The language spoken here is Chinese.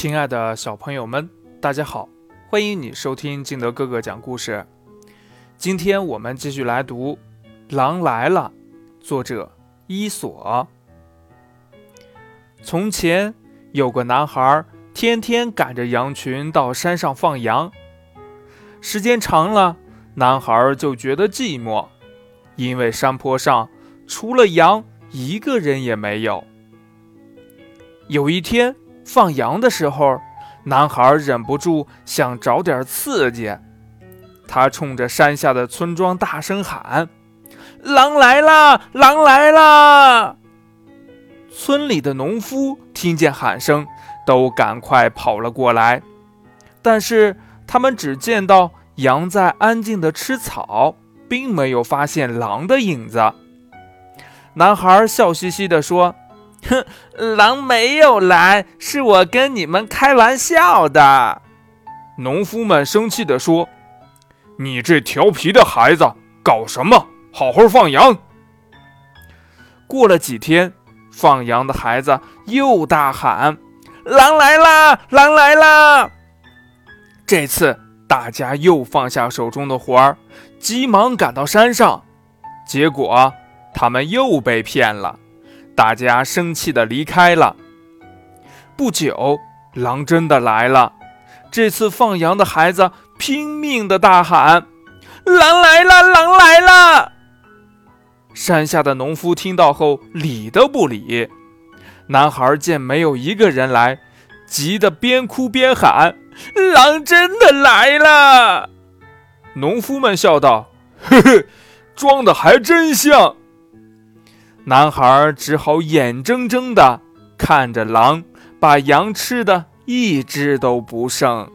亲爱的小朋友们，大家好，欢迎你收听金德哥哥讲故事。今天我们继续来读《狼来了》，作者伊索。从前有个男孩，天天赶着羊群到山上放羊。时间长了，男孩就觉得寂寞，因为山坡上除了羊，一个人也没有。有一天放羊的时候，男孩忍不住想找点刺激，他冲着山下的村庄大声喊：“狼来啦！狼来啦！”村里的农夫听见喊声，都赶快跑了过来，但是他们只见到羊在安静地吃草，并没有发现狼的影子。男孩笑嘻嘻地说。哼，狼没有来，是我跟你们开玩笑的。农夫们生气地说：“你这调皮的孩子，搞什么？好好放羊。”过了几天，放羊的孩子又大喊：“狼来啦！狼来啦！”这次大家又放下手中的活儿，急忙赶到山上，结果他们又被骗了。大家生气的离开了。不久，狼真的来了。这次放羊的孩子拼命的大喊：“狼来了！狼来了！”山下的农夫听到后理都不理。男孩见没有一个人来，急得边哭边喊：“狼真的来了！”农夫们笑道：“呵呵，装的还真像。”男孩只好眼睁睁地看着狼把羊吃的一只都不剩。